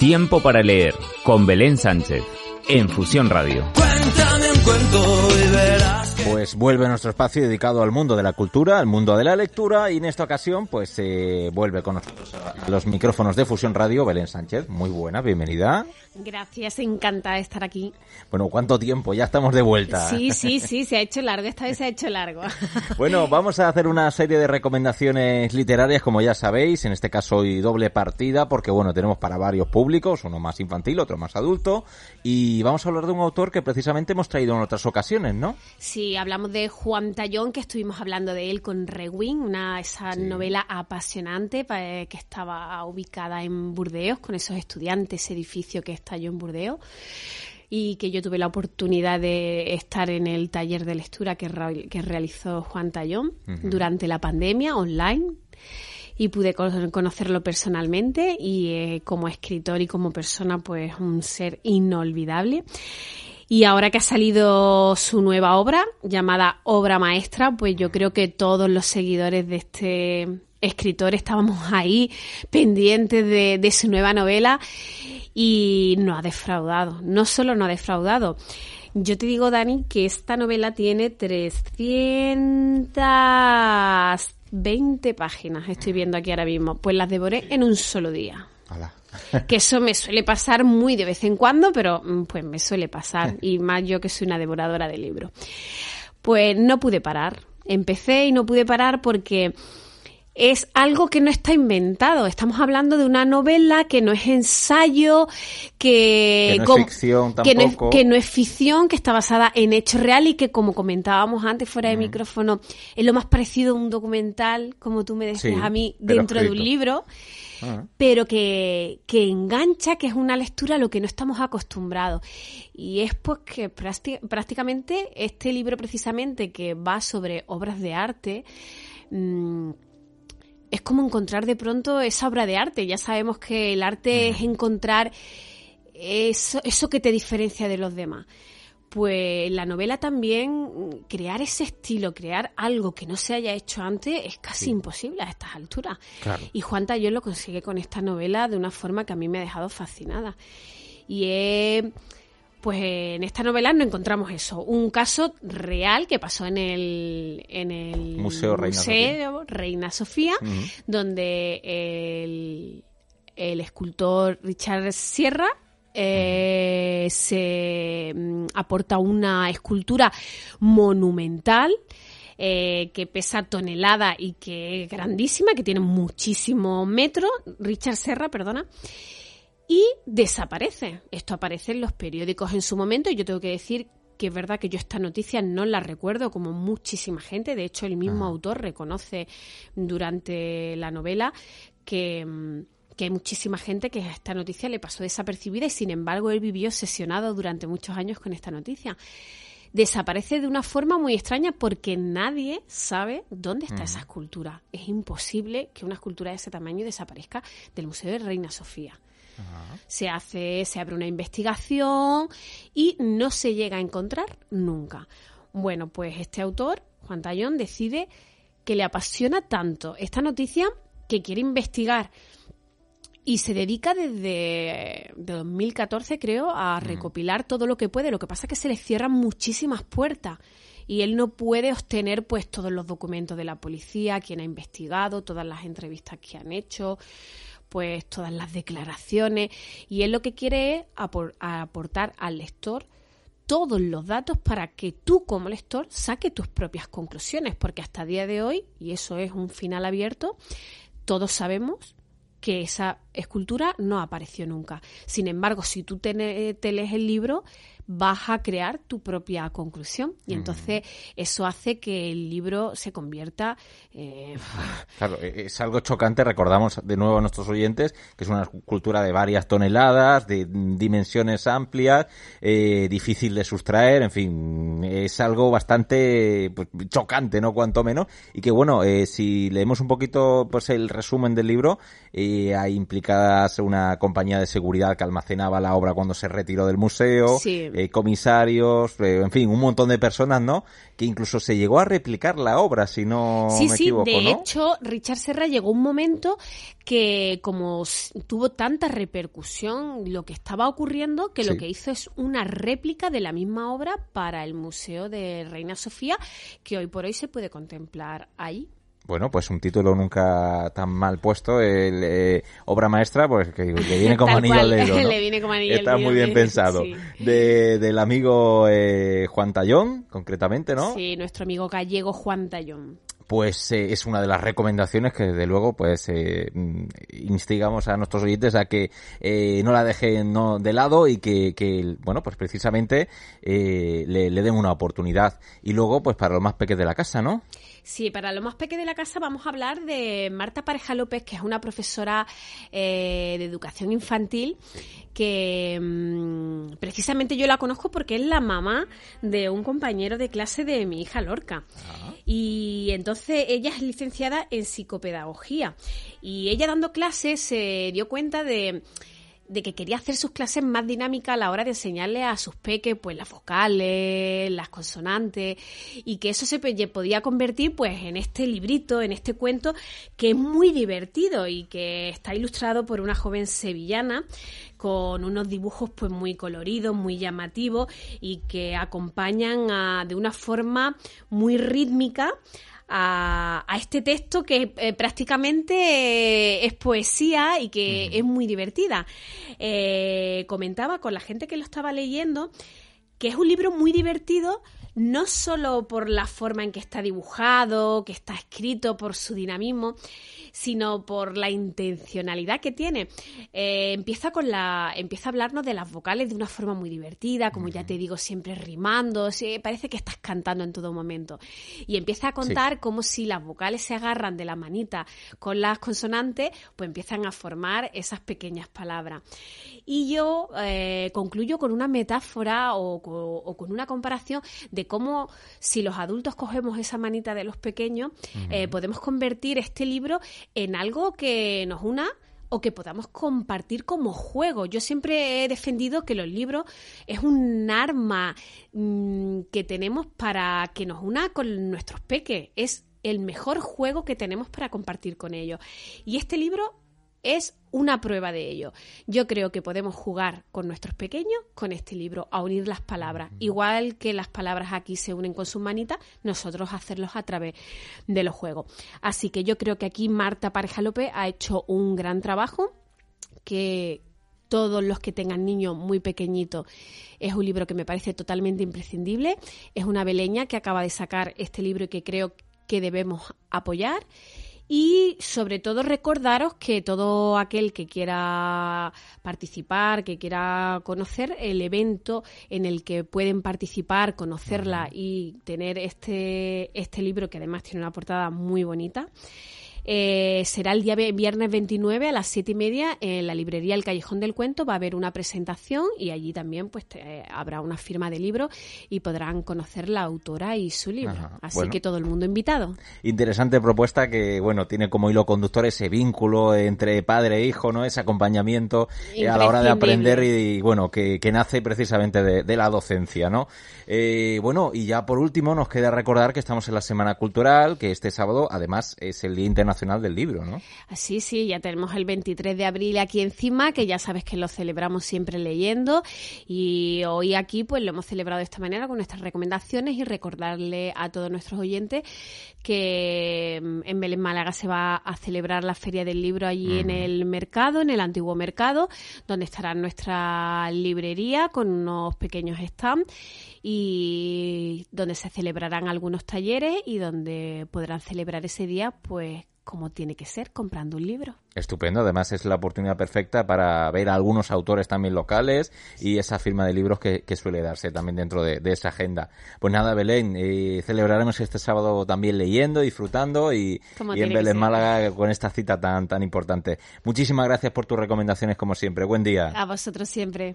Tiempo para leer con Belén Sánchez en Fusión Radio. Cuéntame un cuento y verás. Pues vuelve nuestro espacio dedicado al mundo de la cultura, al mundo de la lectura y en esta ocasión pues eh, vuelve con nosotros a los micrófonos de Fusión Radio Belén Sánchez. Muy buena, bienvenida. Gracias, encantada de estar aquí. Bueno, ¿cuánto tiempo? Ya estamos de vuelta. Sí, sí, sí, se ha hecho largo, esta vez se ha hecho largo. Bueno, vamos a hacer una serie de recomendaciones literarias, como ya sabéis, en este caso hoy doble partida, porque bueno, tenemos para varios públicos, uno más infantil, otro más adulto, y vamos a hablar de un autor que precisamente hemos traído en otras ocasiones, ¿no? Sí, hablamos de Juan Tallón, que estuvimos hablando de él con Rewin, una esa Sí. novela apasionante pa- que estaba ubicada en Burdeos, con esos estudiantes, ese edificio que estalló en Burdeos. y que yo tuve la oportunidad de estar en el taller de lectura que, que realizó Juan Tallón durante la pandemia online y pude co- conocerlo personalmente y eh, como escritor y como persona pues un ser inolvidable. Y ahora que ha salido su nueva obra, llamada Obra Maestra, pues yo creo que todos los seguidores de este escritor estábamos ahí pendientes de, su nueva novela y no ha defraudado. No solo no ha defraudado. Yo te digo, Dani, que esta novela tiene 320 páginas, estoy viendo aquí ahora mismo. Pues las devoré en un solo día Que eso me suele pasar muy de vez en cuando, pero mm, pues me suele pasar, y más yo que soy una devoradora de libros. Pues no pude parar. Empecé y no pude parar porque es algo que no está inventado. Estamos hablando de una novela que no es ensayo, que, Que no es ficción que no es- tampoco. que no es ficción, que está basada en hechos reales y que, como comentábamos antes fuera de micrófono, es lo más parecido a un documental, como tú me decías Sí, a mí, dentro de un libro Ah. pero que, que engancha, que es una lectura a lo que no estamos acostumbrados. Y es pues que prácti- prácticamente este libro precisamente que va sobre obras de arte, mm, es como encontrar de pronto esa obra de arte. Ya sabemos que el arte es encontrar eso, eso que te diferencia de los demás. Pues la novela también, mm, crear ese estilo, crear algo que no se haya hecho antes, es casi imposible a estas alturas. Claro. Y Juan Tallón lo consigue con esta novela de una forma que a mí me ha dejado fascinada. Y es, pues en esta novela no encontramos eso, un caso real que pasó en el, en el Museo Reina Museo Reina Sofía, donde el, el escultor Richard Sierra eh, se mm, aporta una escultura monumental eh, que pesa tonelada y que es grandísima, que tiene muchísimos metros, Richard Serra, perdona, y desaparece. Esto aparece en los periódicos en su momento y yo tengo que decir que es verdad que yo esta noticia no la recuerdo como muchísima gente. De hecho, el mismo autor reconoce durante la novela que, mm, que hay muchísima gente que a esta noticia le pasó desapercibida y sin embargo él vivió obsesionado durante muchos años con esta noticia. Desaparece de una forma muy extraña porque nadie sabe dónde está esa escultura. Es imposible que una escultura de ese tamaño desaparezca del Museo de Reina Sofía se hace, se abre una investigación y no se llega a encontrar nunca. Bueno, pues este autor, Juan Tallón, decide que le apasiona tanto esta noticia que quiere investigar y se dedica desde de 2014, creo, a recopilar todo lo que puede. Lo que pasa es que se le cierran muchísimas puertas y él no puede obtener pues todos los documentos de la policía, quien ha investigado, todas las entrevistas que han hecho, pues todas las declaraciones y él lo que quiere es apor- aportar al lector todos los datos para que tú como lector saque tus propias conclusiones, porque hasta día de hoy, y eso es un final abierto, todos sabemos que esa escultura no apareció nunca. Sin embargo, si tú te lees el libro, vas a crear tu propia conclusión. Y entonces eso hace que el libro se convierta... eh, Claro, e- es algo chocante, recordamos de nuevo a nuestros oyentes, que es una escultura de varias toneladas, de mm, dimensiones amplias, eh, difícil de sustraer, en fin, es algo bastante pues, chocante, ¿no? Cuanto menos, y que bueno, eh, si leemos un poquito pues el resumen del libro, eh, hay implicadas una compañía de seguridad que almacenaba la obra cuando se retiró del museo, Sí. Eh, comisarios, eh, en fin, un montón de personas, ¿no? Que incluso se llegó a replicar la obra, si no sí, me sí, equivoco, de ¿no? hecho, Richard Serra llegó un momento que como tuvo tanta repercusión lo que estaba ocurriendo, que lo que hizo es una réplica de la misma obra para el Museo de Reina Sofía, que hoy por hoy se puede contemplar ahí. Bueno, pues un título nunca tan mal puesto, el, eh, obra maestra, pues que le viene como anillo al dedo, ¿no? le viene como anillo Está muy bien sí. pensado. De, del amigo eh, Juan Tallón, concretamente, ¿no? Sí, nuestro amigo gallego Juan Tallón. Pues eh, es una de las recomendaciones que desde luego pues eh, mm, instigamos a nuestros oyentes a que eh, no la dejen no, de lado y que, que, bueno pues precisamente eh, le, le den una oportunidad y luego pues para los más pequeños de la casa, ¿no? Sí, para lo más pequeño de la casa vamos a hablar de Marta Pareja López, que es una profesora eh, de educación infantil que mm, precisamente yo la conozco porque es la mamá de un compañero de clase de mi hija Lorca. Y entonces ella es licenciada en psicopedagogía. Y ella dando clases se dio cuenta de de que quería hacer sus clases más dinámicas a la hora de enseñarle a sus peques pues las vocales, las consonantes y que eso se podía convertir pues en este librito, en este cuento que es muy divertido y que está ilustrado por una joven sevillana con unos dibujos pues muy coloridos, muy llamativos y que acompañan a- de una forma muy rítmica a, a este texto que eh, prácticamente eh, es poesía y que es muy divertida. Eh, comentaba con la gente que lo estaba leyendo que es un libro muy divertido, no solo por la forma en que está dibujado, que está escrito, por su dinamismo, sino por la intencionalidad que tiene. Eh, empieza con la, empieza a hablarnos de las vocales de una forma muy divertida, como ya te digo, siempre rimando, parece que estás cantando en todo momento. Y empieza a contar como si las vocales se agarran de la manita con las consonantes, pues empiezan a formar esas pequeñas palabras. Y yo eh, concluyo con una metáfora o, co- o con una comparación de cómo si los adultos cogemos esa manita de los pequeños, eh, podemos convertir este libro en algo que nos una o que podamos compartir como juego. Yo siempre he defendido que los libros es un arma mm, que tenemos para que nos una con nuestros peques. Es el mejor juego que tenemos para compartir con ellos. Y este libro es una prueba de ello. Yo creo que podemos jugar con nuestros pequeños con este libro, a unir las palabras. Igual que las palabras aquí se unen con sus manitas, nosotros hacerlos a través de los juegos. Así que yo creo que aquí Marta Pareja López ha hecho un gran trabajo que todos los que tengan niños muy pequeñitos es un libro que me parece totalmente imprescindible. Es una beleña que acaba de sacar este libro y que creo que debemos apoyar. Y sobre todo recordaros que todo aquel que quiera participar, que quiera conocer el evento en el que pueden participar, conocerla y tener este, este libro que además tiene una portada muy bonita. Eh, será el día viernes 29 a las 7 y media en la librería El Callejón del Cuento. Va a haber una presentación y allí también pues te- habrá una firma de libro y podrán conocer la autora y su libro. Ajá, Así bueno. que todo el mundo invitado. Interesante propuesta que, bueno, tiene como hilo conductor ese vínculo entre padre e hijo, ¿no? Ese acompañamiento eh, a la hora de aprender y, bueno, que, que nace precisamente de, de la docencia, ¿no? Eh, bueno, y ya por último nos queda recordar que estamos en la Semana Cultural, que este sábado además es el Día Internacional del Libro, ¿no? Así, sí, ya tenemos el 23 de abril aquí encima, que ya sabes que lo celebramos siempre leyendo. Y hoy aquí, pues lo hemos celebrado de esta manera con nuestras recomendaciones y recordarle a todos nuestros oyentes que mm, en Belén Málaga se va a celebrar la Feria del Libro allí en el mercado, en el antiguo mercado, donde estará nuestra librería con unos pequeños stands y donde se celebrarán algunos talleres y donde podrán celebrar ese día, pues como tiene que ser, comprando un libro. Estupendo, además es la oportunidad perfecta para ver a algunos autores también locales y esa firma de libros que, que suele darse también dentro de, de esa agenda. Pues nada, Belén, eh, celebraremos este sábado también leyendo, disfrutando y, y en Belén. Málaga con esta cita tan, tan importante. Muchísimas gracias por tus recomendaciones como siempre. Buen día. A vosotros siempre.